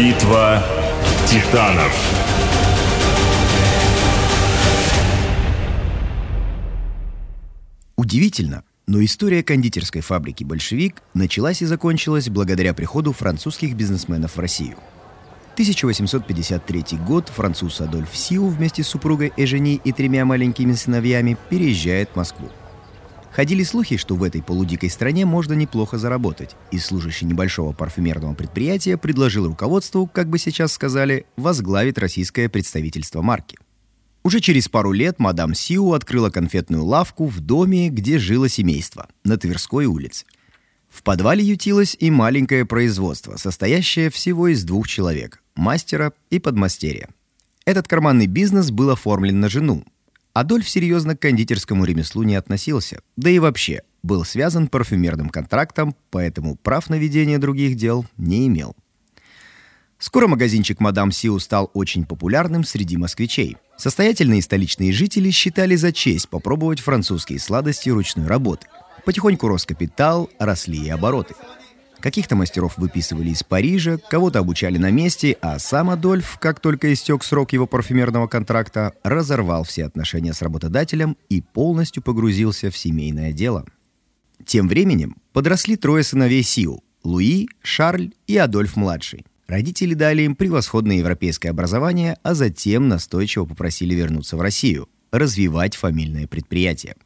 Битва титанов. Удивительно, но история кондитерской фабрики «Большевик» началась и закончилась благодаря приходу французских бизнесменов в Россию. 1853 год француз Адольф Сиу вместе с супругой Эжени и тремя маленькими сыновьями переезжает в Москву. Ходили слухи, что в этой полудикой стране можно неплохо заработать, и служащий небольшого парфюмерного предприятия предложил руководству, как бы сейчас сказали, возглавить российское представительство марки. Уже через пару лет мадам Сиу открыла конфетную лавку в доме, где жило семейство, на Тверской улице. В подвале ютилось и маленькое производство, состоящее всего из двух человек – мастера и подмастерья. Этот карманный бизнес был оформлен на жену, Адольф серьезно к кондитерскому ремеслу не относился, да и вообще был связан парфюмерным контрактом, поэтому прав на ведение других дел не имел. Скоро магазинчик «Мадам Сиу» стал очень популярным среди москвичей. Состоятельные столичные жители считали за честь попробовать французские сладости ручной работы. Потихоньку рос капитал, росли и обороты – Каких-то мастеров выписывали из Парижа, кого-то обучали на месте, а сам Адольф, как только истек срок его парфюмерного контракта, разорвал все отношения с работодателем и полностью погрузился в семейное дело. Тем временем подросли трое сыновей Сиу – Луи, Шарль и Адольф-младший. Родители дали им превосходное европейское образование, а затем настойчиво попросили вернуться в Россию, развивать фамильное предприятие –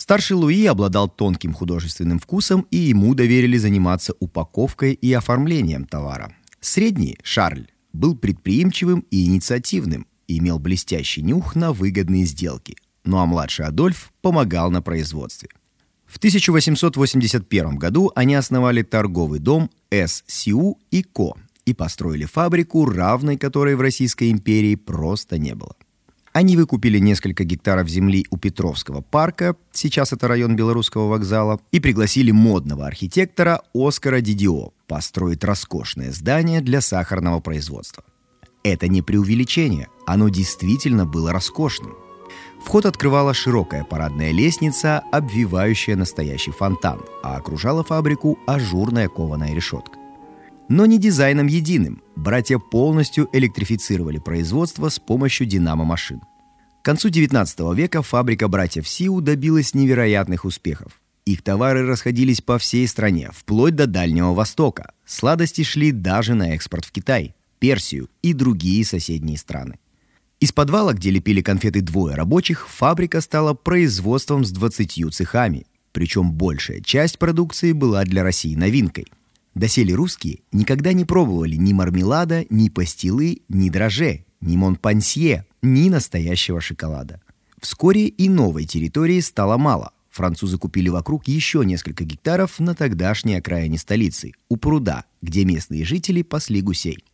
Старший Луи обладал тонким художественным вкусом, и ему доверили заниматься упаковкой и оформлением товара. Средний, Шарль, был предприимчивым и инициативным, имел блестящий нюх на выгодные сделки. Ну а младший Адольф помогал на производстве. В 1881 году они основали торговый дом ССУ и Ко и построили фабрику, равной которой в Российской империи просто не было. Они выкупили несколько гектаров земли у Петровского парка, сейчас это район Белорусского вокзала, и пригласили модного архитектора Оскара Дидио построить роскошное здание для сахарного производства. Это не преувеличение, оно действительно было роскошным. Вход открывала широкая парадная лестница, обвивающая настоящий фонтан, а окружала фабрику ажурная кованая решетка. Но не дизайном единым. Братья полностью электрифицировали производство с помощью динамо-машин. К концу XIX века фабрика братьев Сиу добилась невероятных успехов. Их товары расходились по всей стране, вплоть до Дальнего Востока. Сладости шли даже на экспорт в Китай, Персию и другие соседние страны. Из подвала, где лепили конфеты двое рабочих, фабрика стала производством с 20 цехами. Причем большая часть продукции была для России новинкой – Доселе русские никогда не пробовали ни мармелада, ни пастилы, ни драже, ни монпансье, ни настоящего шоколада. Вскоре и новой территории стало мало. Французы купили вокруг еще несколько гектаров на тогдашней окраине столицы, у пруда, где местные жители пасли гусей.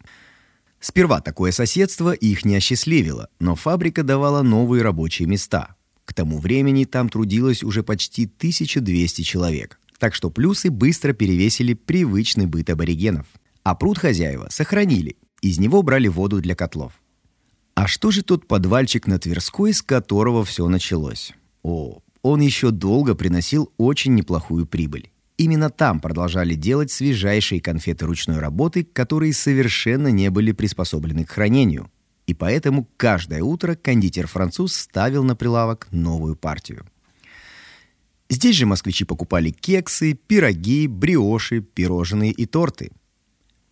Сперва такое соседство их не осчастливило, но фабрика давала новые рабочие места. К тому времени там трудилось уже почти 1200 человек – так что плюсы быстро перевесили привычный быт аборигенов. А пруд хозяева сохранили, из него брали воду для котлов. А что же тот подвальчик на Тверской, с которого все началось? О, он еще долго приносил очень неплохую прибыль. Именно там продолжали делать свежайшие конфеты ручной работы, которые совершенно не были приспособлены к хранению. И поэтому каждое утро кондитер-француз ставил на прилавок новую партию. Здесь же москвичи покупали кексы, пироги, бриоши, пирожные и торты.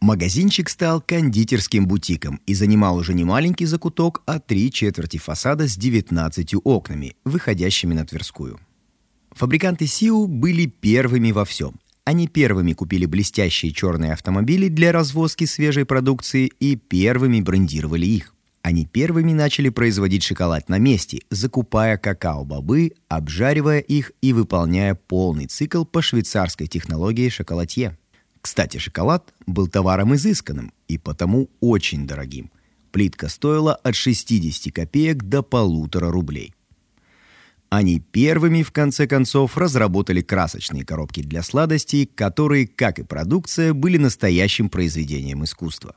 Магазинчик стал кондитерским бутиком и занимал уже не маленький закуток, а три четверти фасада с 19 окнами, выходящими на Тверскую. Фабриканты Сиу были первыми во всем. Они первыми купили блестящие черные автомобили для развозки свежей продукции и первыми брендировали их. Они первыми начали производить шоколад на месте, закупая какао-бобы, обжаривая их и выполняя полный цикл по швейцарской технологии шоколадье. Кстати, шоколад был товаром изысканным и потому очень дорогим. Плитка стоила от 60 копеек до полутора рублей. Они первыми, в конце концов, разработали красочные коробки для сладостей, которые, как и продукция, были настоящим произведением искусства.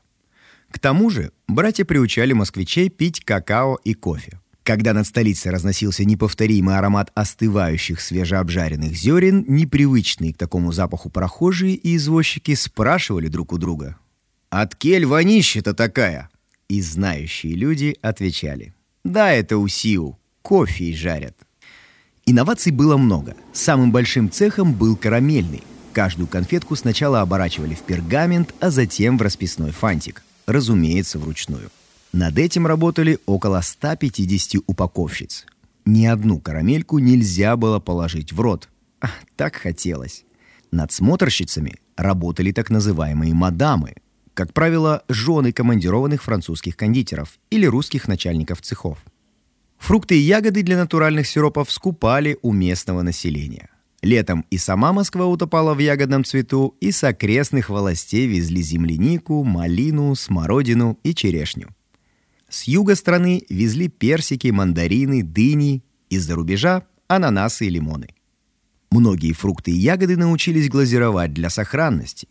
К тому же братья приучали москвичей пить какао и кофе. Когда над столицей разносился неповторимый аромат остывающих свежеобжаренных зерен, непривычные к такому запаху прохожие и извозчики спрашивали друг у друга. «От кель вонища-то такая!» И знающие люди отвечали. «Да, это у Сиу. Кофе жарят». Инноваций было много. Самым большим цехом был карамельный. Каждую конфетку сначала оборачивали в пергамент, а затем в расписной фантик. Разумеется, вручную. Над этим работали около 150 упаковщиц. Ни одну карамельку нельзя было положить в рот. Ах, так хотелось. Над смотрщицами работали так называемые мадамы, как правило, жены командированных французских кондитеров или русских начальников цехов. Фрукты и ягоды для натуральных сиропов скупали у местного населения. Летом и сама Москва утопала в ягодном цвету, и с окрестных властей везли землянику, малину, смородину и черешню. С юга страны везли персики, мандарины, дыни, из-за рубежа – ананасы и лимоны. Многие фрукты и ягоды научились глазировать для сохранности.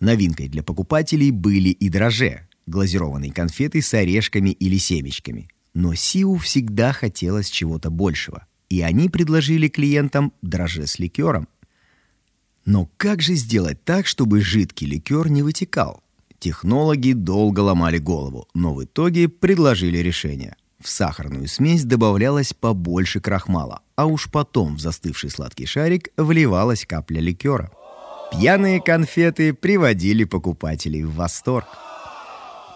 Новинкой для покупателей были и дрожжи, глазированные конфеты с орешками или семечками – но Сиу всегда хотелось чего-то большего, и они предложили клиентам дрожжи с ликером. Но как же сделать так, чтобы жидкий ликер не вытекал? Технологи долго ломали голову, но в итоге предложили решение. В сахарную смесь добавлялось побольше крахмала, а уж потом в застывший сладкий шарик вливалась капля ликера. Пьяные конфеты приводили покупателей в восторг.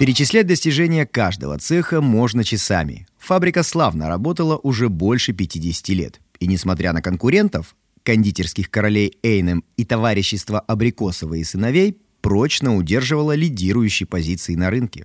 Перечислять достижения каждого цеха можно часами. Фабрика славно работала уже больше 50 лет. И несмотря на конкурентов, кондитерских королей Эйнем и товарищества Абрикосова и сыновей, прочно удерживала лидирующие позиции на рынке.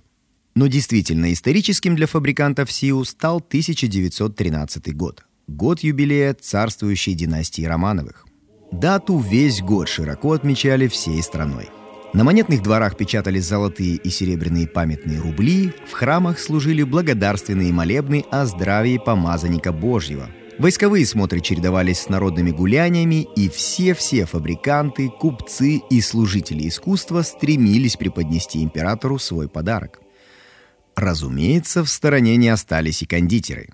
Но действительно историческим для фабрикантов СИУ стал 1913 год. Год юбилея царствующей династии Романовых. Дату весь год широко отмечали всей страной. На монетных дворах печатались золотые и серебряные памятные рубли, в храмах служили благодарственные молебны о здравии помазанника Божьего. Войсковые смотры чередовались с народными гуляниями, и все-все фабриканты, купцы и служители искусства стремились преподнести императору свой подарок. Разумеется, в стороне не остались и кондитеры.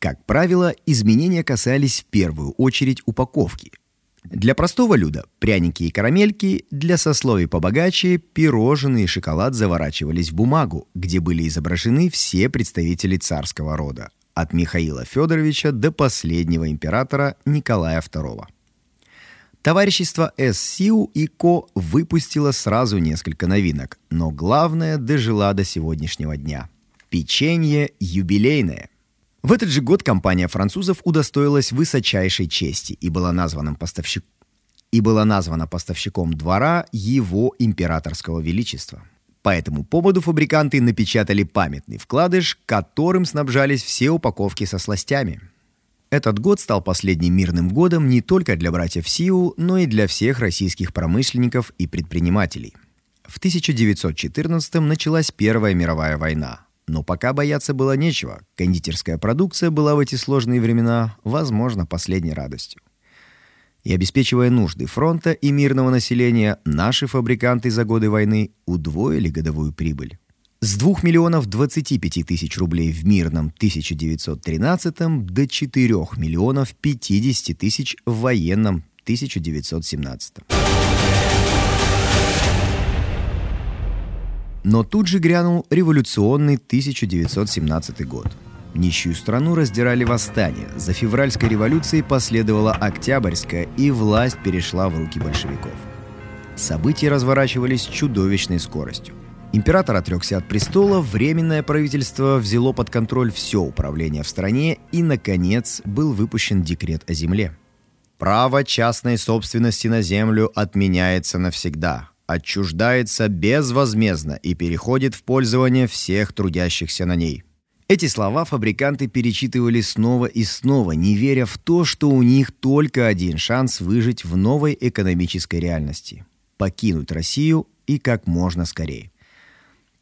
Как правило, изменения касались в первую очередь упаковки – для простого люда пряники и карамельки, для сословий побогаче пирожные и шоколад заворачивались в бумагу, где были изображены все представители царского рода, от Михаила Федоровича до последнего императора Николая II. Товарищество ССИУ и КО выпустило сразу несколько новинок, но главное дожила до сегодняшнего дня. Печенье юбилейное – в этот же год компания французов удостоилась высочайшей чести и была названа поставщик и была названа поставщиком двора его императорского величества. По этому поводу фабриканты напечатали памятный вкладыш, которым снабжались все упаковки со сластями. Этот год стал последним мирным годом не только для братьев Сиу, но и для всех российских промышленников и предпринимателей. В 1914 началась Первая мировая война – но пока бояться было нечего. Кондитерская продукция была в эти сложные времена, возможно, последней радостью. И обеспечивая нужды фронта и мирного населения, наши фабриканты за годы войны удвоили годовую прибыль. С 2 миллионов 25 тысяч рублей в мирном 1913 до 4 миллионов 50 тысяч в военном 1917. Но тут же грянул революционный 1917 год. Нищую страну раздирали восстания. За февральской революцией последовала Октябрьская, и власть перешла в руки большевиков. События разворачивались чудовищной скоростью. Император отрекся от престола, временное правительство взяло под контроль все управление в стране, и, наконец, был выпущен декрет о земле. Право частной собственности на землю отменяется навсегда отчуждается безвозмездно и переходит в пользование всех трудящихся на ней. Эти слова фабриканты перечитывали снова и снова, не веря в то, что у них только один шанс выжить в новой экономической реальности – покинуть Россию и как можно скорее.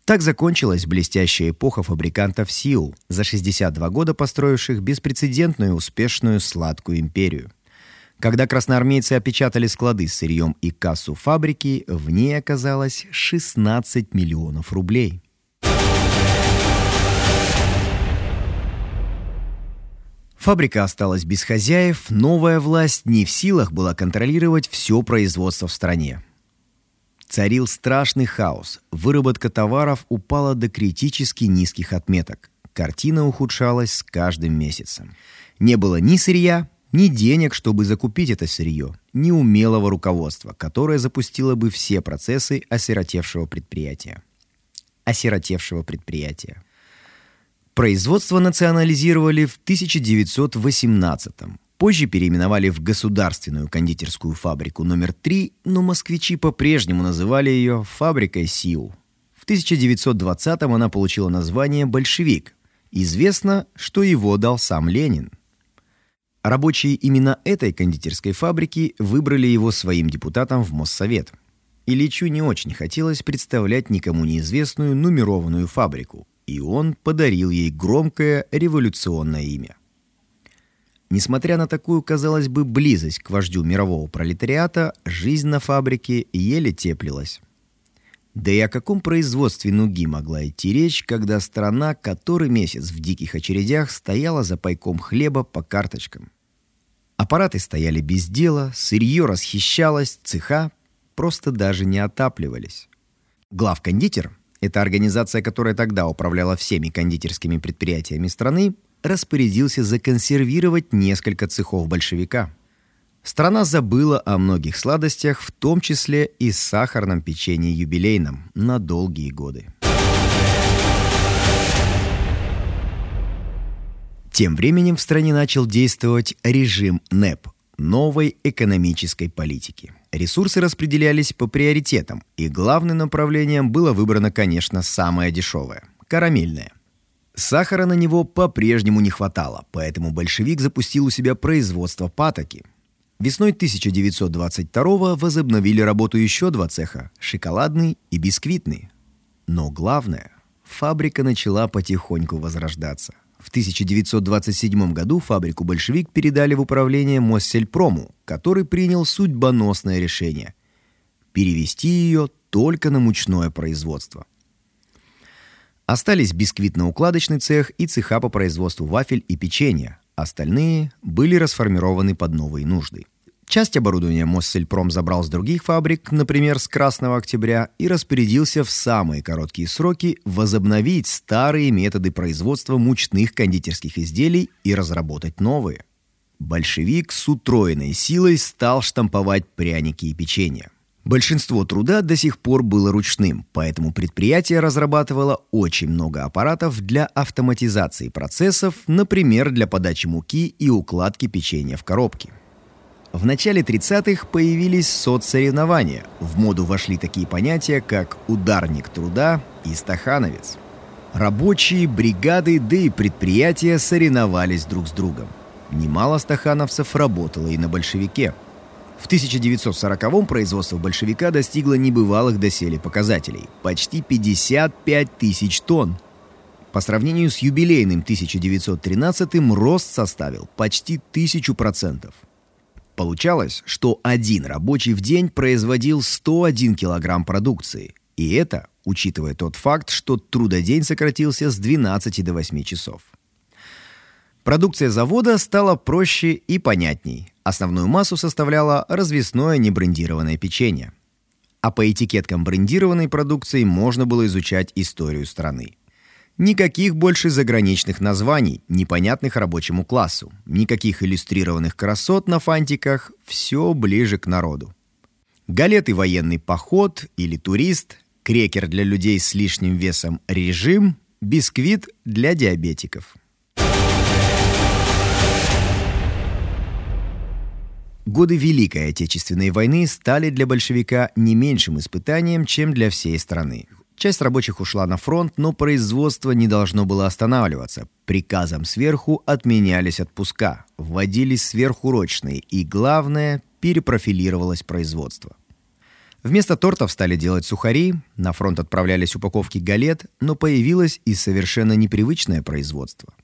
Так закончилась блестящая эпоха фабрикантов СИУ, за 62 года построивших беспрецедентную успешную сладкую империю – когда красноармейцы опечатали склады с сырьем и кассу фабрики, в ней оказалось 16 миллионов рублей. Фабрика осталась без хозяев, новая власть не в силах была контролировать все производство в стране. Царил страшный хаос. Выработка товаров упала до критически низких отметок. Картина ухудшалась с каждым месяцем. Не было ни сырья, ни денег, чтобы закупить это сырье, ни умелого руководства, которое запустило бы все процессы осиротевшего предприятия. Осиротевшего предприятия. Производство национализировали в 1918 -м. Позже переименовали в Государственную кондитерскую фабрику номер 3, но москвичи по-прежнему называли ее фабрикой СИУ. В 1920-м она получила название «Большевик». Известно, что его дал сам Ленин. Рабочие именно этой кондитерской фабрики выбрали его своим депутатом в Моссовет. Ильичу не очень хотелось представлять никому неизвестную нумерованную фабрику, и он подарил ей громкое революционное имя. Несмотря на такую, казалось бы, близость к вождю мирового пролетариата, жизнь на фабрике еле теплилась. Да и о каком производстве нуги могла идти речь, когда страна который месяц в диких очередях стояла за пайком хлеба по карточкам? Аппараты стояли без дела, сырье расхищалось, цеха просто даже не отапливались. Главкондитер эта организация, которая тогда управляла всеми кондитерскими предприятиями страны, распорядился законсервировать несколько цехов большевика. Страна забыла о многих сладостях, в том числе и сахарном печенье юбилейном, на долгие годы. Тем временем в стране начал действовать режим НЭП – новой экономической политики – Ресурсы распределялись по приоритетам, и главным направлением было выбрано, конечно, самое дешевое – карамельное. Сахара на него по-прежнему не хватало, поэтому большевик запустил у себя производство патоки. Весной 1922 возобновили работу еще два цеха – шоколадный и бисквитный. Но главное – фабрика начала потихоньку возрождаться. В 1927 году фабрику «Большевик» передали в управление Моссельпрому, который принял судьбоносное решение – перевести ее только на мучное производство. Остались бисквитно-укладочный цех и цеха по производству вафель и печенья. Остальные были расформированы под новые нужды. Часть оборудования Моссельпром забрал с других фабрик, например, с Красного Октября, и распорядился в самые короткие сроки возобновить старые методы производства мучных кондитерских изделий и разработать новые. Большевик с утроенной силой стал штамповать пряники и печенье. Большинство труда до сих пор было ручным, поэтому предприятие разрабатывало очень много аппаратов для автоматизации процессов, например, для подачи муки и укладки печенья в коробки. В начале 30-х появились соцсоревнования. В моду вошли такие понятия, как ударник труда и стахановец. Рабочие, бригады, да и предприятия соревновались друг с другом. Немало стахановцев работало и на большевике. В 1940-м производство большевика достигло небывалых доселе показателей – почти 55 тысяч тонн. По сравнению с юбилейным 1913-м рост составил почти тысячу процентов. Получалось, что один рабочий в день производил 101 килограмм продукции. И это, учитывая тот факт, что трудодень сократился с 12 до 8 часов. Продукция завода стала проще и понятней. Основную массу составляло развесное небрендированное печенье. А по этикеткам брендированной продукции можно было изучать историю страны. Никаких больше заграничных названий, непонятных рабочему классу. Никаких иллюстрированных красот на фантиках. Все ближе к народу. Галеты «Военный поход» или «Турист», крекер для людей с лишним весом «Режим», бисквит для диабетиков. Годы Великой Отечественной войны стали для большевика не меньшим испытанием, чем для всей страны. Часть рабочих ушла на фронт, но производство не должно было останавливаться. Приказом сверху отменялись отпуска, вводились сверхурочные и, главное, перепрофилировалось производство. Вместо тортов стали делать сухари, на фронт отправлялись упаковки галет, но появилось и совершенно непривычное производство.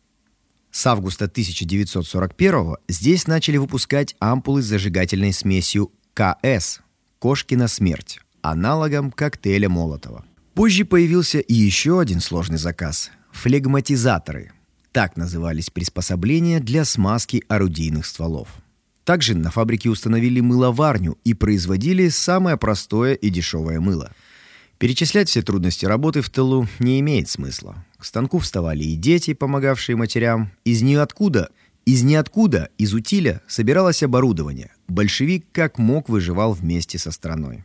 С августа 1941 здесь начали выпускать ампулы с зажигательной смесью КС – «Кошкина смерть», аналогом коктейля Молотова. Позже появился и еще один сложный заказ – флегматизаторы. Так назывались приспособления для смазки орудийных стволов. Также на фабрике установили мыловарню и производили самое простое и дешевое мыло. Перечислять все трудности работы в тылу не имеет смысла. К станку вставали и дети, помогавшие матерям. Из ниоткуда, из ниоткуда, из утиля собиралось оборудование. Большевик как мог выживал вместе со страной.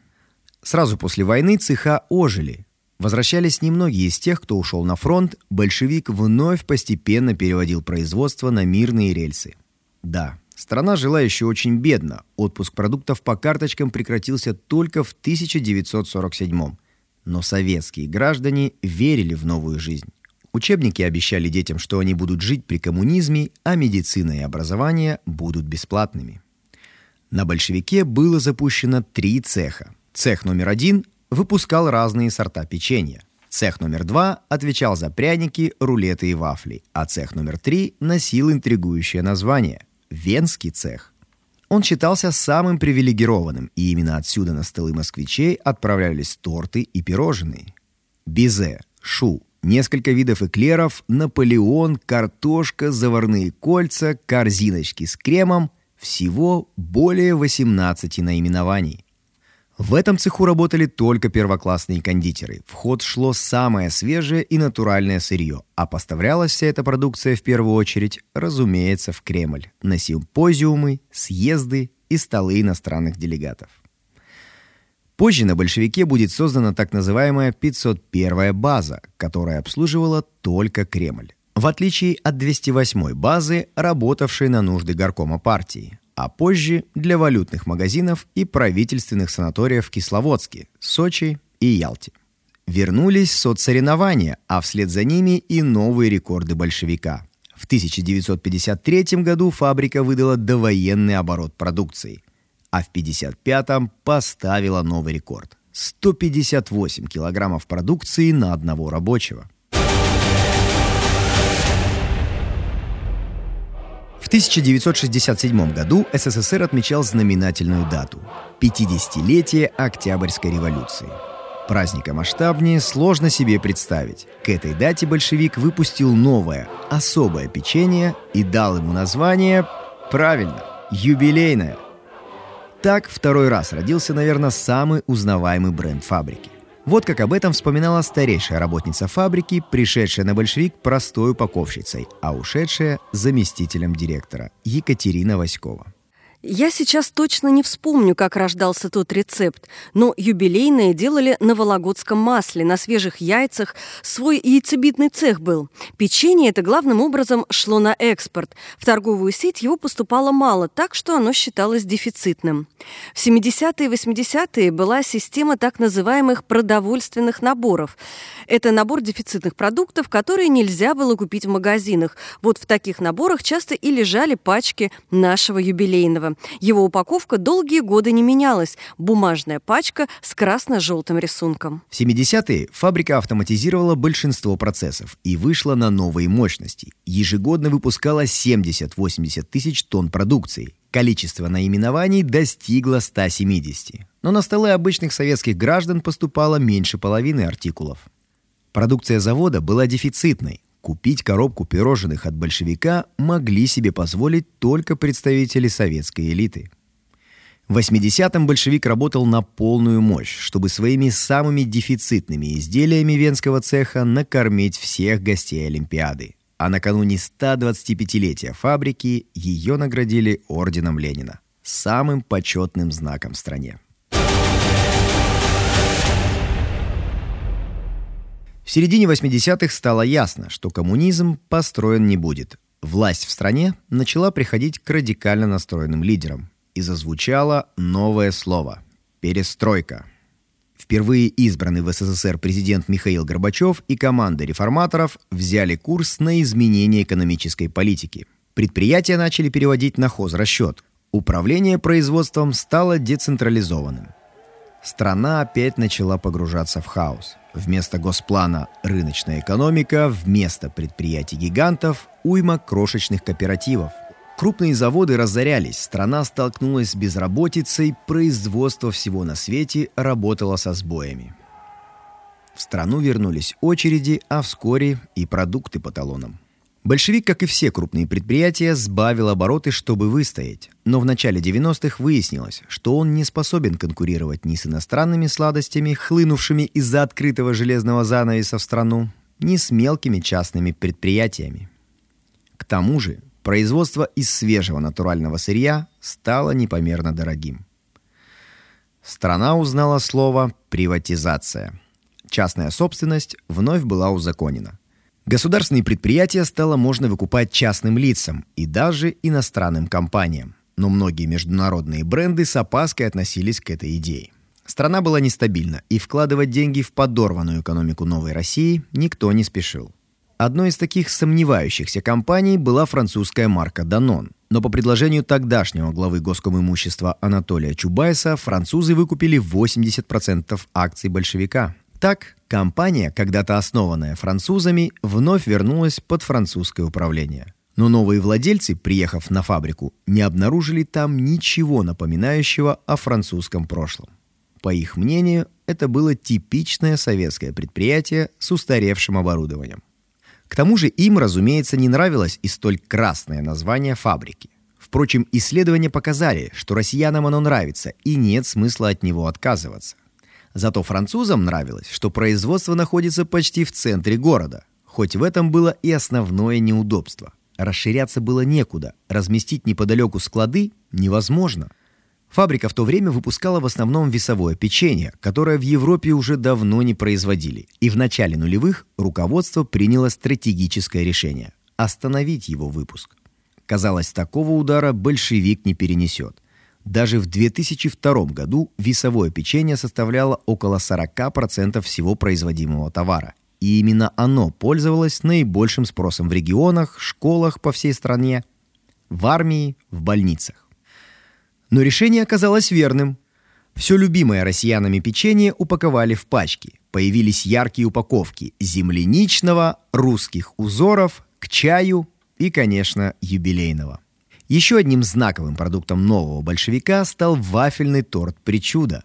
Сразу после войны цеха ожили. Возвращались немногие из тех, кто ушел на фронт, большевик вновь постепенно переводил производство на мирные рельсы. Да, страна жила еще очень бедно. Отпуск продуктов по карточкам прекратился только в 1947 Но советские граждане верили в новую жизнь. Учебники обещали детям, что они будут жить при коммунизме, а медицина и образование будут бесплатными. На большевике было запущено три цеха. Цех номер один выпускал разные сорта печенья. Цех номер два отвечал за пряники, рулеты и вафли, а цех номер три носил интригующее название – Венский цех. Он считался самым привилегированным, и именно отсюда на столы москвичей отправлялись торты и пирожные. Бизе, шу, несколько видов эклеров, Наполеон, картошка, заварные кольца, корзиночки с кремом – всего более 18 наименований. В этом цеху работали только первоклассные кондитеры. В ход шло самое свежее и натуральное сырье, а поставлялась вся эта продукция в первую очередь, разумеется, в Кремль, на симпозиумы, съезды и столы иностранных делегатов. Позже на большевике будет создана так называемая 501-я база, которая обслуживала только Кремль. В отличие от 208-й базы, работавшей на нужды горкома партии а позже для валютных магазинов и правительственных санаториев в Кисловодске, Сочи и Ялте. Вернулись соцсоревнования, а вслед за ними и новые рекорды большевика. В 1953 году фабрика выдала довоенный оборот продукции, а в 1955 поставила новый рекорд – 158 килограммов продукции на одного рабочего – 1967 году СССР отмечал знаменательную дату – 50-летие Октябрьской революции. Праздника масштабнее сложно себе представить. К этой дате большевик выпустил новое, особое печенье и дал ему название, правильно, юбилейное. Так второй раз родился, наверное, самый узнаваемый бренд фабрики. Вот как об этом вспоминала старейшая работница фабрики, пришедшая на большевик простой упаковщицей, а ушедшая заместителем директора Екатерина Васькова. Я сейчас точно не вспомню, как рождался тот рецепт, но юбилейные делали на вологодском масле, на свежих яйцах. Свой яйцебитный цех был. Печенье это главным образом шло на экспорт. В торговую сеть его поступало мало, так что оно считалось дефицитным. В 70-е и 80-е была система так называемых продовольственных наборов. Это набор дефицитных продуктов, которые нельзя было купить в магазинах. Вот в таких наборах часто и лежали пачки нашего юбилейного. Его упаковка долгие годы не менялась. Бумажная пачка с красно-желтым рисунком. В 70-е фабрика автоматизировала большинство процессов и вышла на новые мощности. Ежегодно выпускала 70-80 тысяч тонн продукции. Количество наименований достигло 170. Но на столы обычных советских граждан поступало меньше половины артикулов. Продукция завода была дефицитной, Купить коробку пирожных от большевика могли себе позволить только представители советской элиты. В 80-м большевик работал на полную мощь, чтобы своими самыми дефицитными изделиями венского цеха накормить всех гостей Олимпиады. А накануне 125-летия фабрики ее наградили орденом Ленина, самым почетным знаком в стране. В середине 80-х стало ясно, что коммунизм построен не будет. Власть в стране начала приходить к радикально настроенным лидерам. И зазвучало новое слово – перестройка. Впервые избранный в СССР президент Михаил Горбачев и команда реформаторов взяли курс на изменение экономической политики. Предприятия начали переводить на хозрасчет. Управление производством стало децентрализованным. Страна опять начала погружаться в хаос – Вместо госплана рыночная экономика, вместо предприятий-гигантов уйма крошечных кооперативов. Крупные заводы разорялись, страна столкнулась с безработицей, производство всего на свете работало со сбоями. В страну вернулись очереди, а вскоре и продукты по талонам. Большевик, как и все крупные предприятия, сбавил обороты, чтобы выстоять. Но в начале 90-х выяснилось, что он не способен конкурировать ни с иностранными сладостями, хлынувшими из-за открытого железного занавеса в страну, ни с мелкими частными предприятиями. К тому же, производство из свежего натурального сырья стало непомерно дорогим. Страна узнала слово «приватизация». Частная собственность вновь была узаконена. Государственные предприятия стало можно выкупать частным лицам и даже иностранным компаниям. Но многие международные бренды с опаской относились к этой идее. Страна была нестабильна, и вкладывать деньги в подорванную экономику новой России никто не спешил. Одной из таких сомневающихся компаний была французская марка Danone. Но по предложению тогдашнего главы госкомимущества Анатолия Чубайса французы выкупили 80% акций большевика. Так, компания, когда-то основанная французами, вновь вернулась под французское управление. Но новые владельцы, приехав на фабрику, не обнаружили там ничего напоминающего о французском прошлом. По их мнению, это было типичное советское предприятие с устаревшим оборудованием. К тому же им, разумеется, не нравилось и столь красное название фабрики. Впрочем, исследования показали, что россиянам оно нравится, и нет смысла от него отказываться. Зато французам нравилось, что производство находится почти в центре города, хоть в этом было и основное неудобство. Расширяться было некуда, разместить неподалеку склады невозможно – Фабрика в то время выпускала в основном весовое печенье, которое в Европе уже давно не производили. И в начале нулевых руководство приняло стратегическое решение – остановить его выпуск. Казалось, такого удара большевик не перенесет. Даже в 2002 году весовое печенье составляло около 40% всего производимого товара. И именно оно пользовалось наибольшим спросом в регионах, школах по всей стране, в армии, в больницах. Но решение оказалось верным. Все любимое россиянами печенье упаковали в пачки. Появились яркие упаковки земляничного, русских узоров, к чаю и, конечно, юбилейного. Еще одним знаковым продуктом нового большевика стал вафельный торт «Причуда».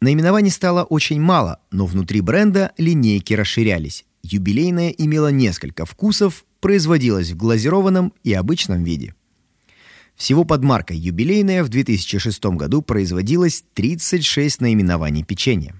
Наименований стало очень мало, но внутри бренда линейки расширялись. Юбилейная имела несколько вкусов, производилась в глазированном и обычном виде. Всего под маркой «Юбилейная» в 2006 году производилось 36 наименований печенья.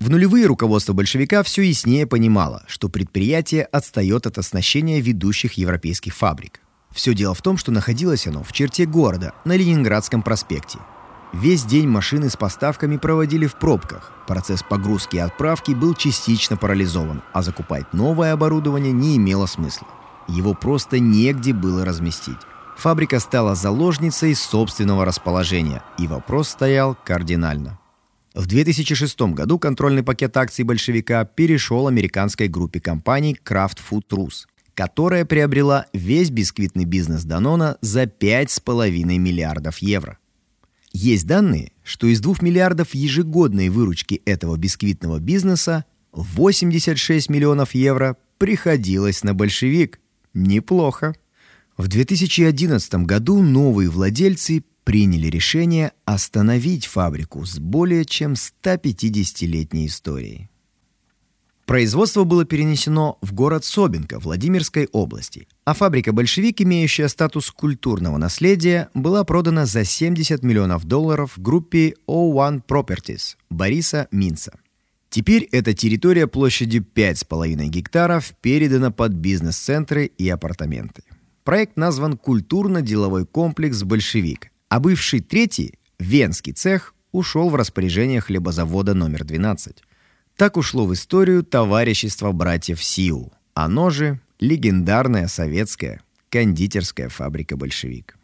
В нулевые руководство большевика все яснее понимало, что предприятие отстает от оснащения ведущих европейских фабрик. Все дело в том, что находилось оно в черте города, на Ленинградском проспекте – Весь день машины с поставками проводили в пробках. Процесс погрузки и отправки был частично парализован, а закупать новое оборудование не имело смысла. Его просто негде было разместить. Фабрика стала заложницей собственного расположения, и вопрос стоял кардинально. В 2006 году контрольный пакет акций большевика перешел американской группе компаний Kraft Food Rus, которая приобрела весь бисквитный бизнес Данона за 5,5 миллиардов евро. Есть данные, что из 2 миллиардов ежегодной выручки этого бисквитного бизнеса 86 миллионов евро приходилось на большевик. Неплохо. В 2011 году новые владельцы приняли решение остановить фабрику с более чем 150-летней историей. Производство было перенесено в город Собинка Владимирской области, а фабрика «Большевик», имеющая статус культурного наследия, была продана за 70 миллионов долларов группе O1 Properties Бориса Минца. Теперь эта территория площадью 5,5 гектаров передана под бизнес-центры и апартаменты. Проект назван «Культурно-деловой комплекс «Большевик», а бывший третий, Венский цех, ушел в распоряжение хлебозавода номер 12. Так ушло в историю товарищество братьев Сиу. Оно же легендарная советская кондитерская фабрика «Большевик».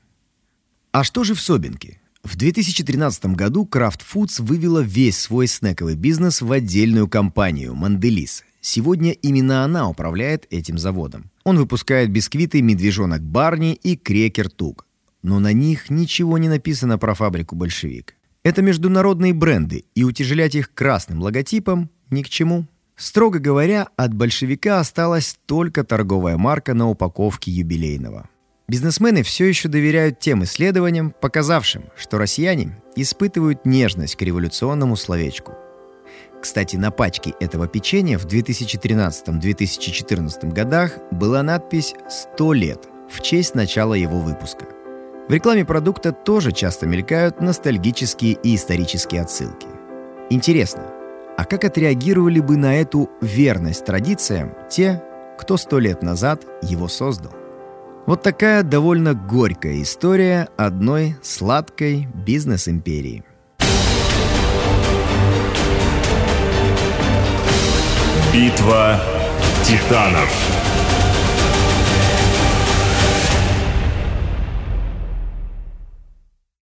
А что же в Собинке? В 2013 году Kraft Foods вывела весь свой снековый бизнес в отдельную компанию «Манделис». Сегодня именно она управляет этим заводом. Он выпускает бисквиты «Медвежонок Барни» и «Крекер Тук». Но на них ничего не написано про фабрику «Большевик». Это международные бренды, и утяжелять их красным логотипом ни к чему. Строго говоря, от большевика осталась только торговая марка на упаковке юбилейного. Бизнесмены все еще доверяют тем исследованиям, показавшим, что россияне испытывают нежность к революционному словечку. Кстати, на пачке этого печенья в 2013-2014 годах была надпись «100 лет» в честь начала его выпуска. В рекламе продукта тоже часто мелькают ностальгические и исторические отсылки. Интересно, а как отреагировали бы на эту верность традициям те, кто сто лет назад его создал? Вот такая довольно горькая история одной сладкой бизнес-империи. Битва титанов.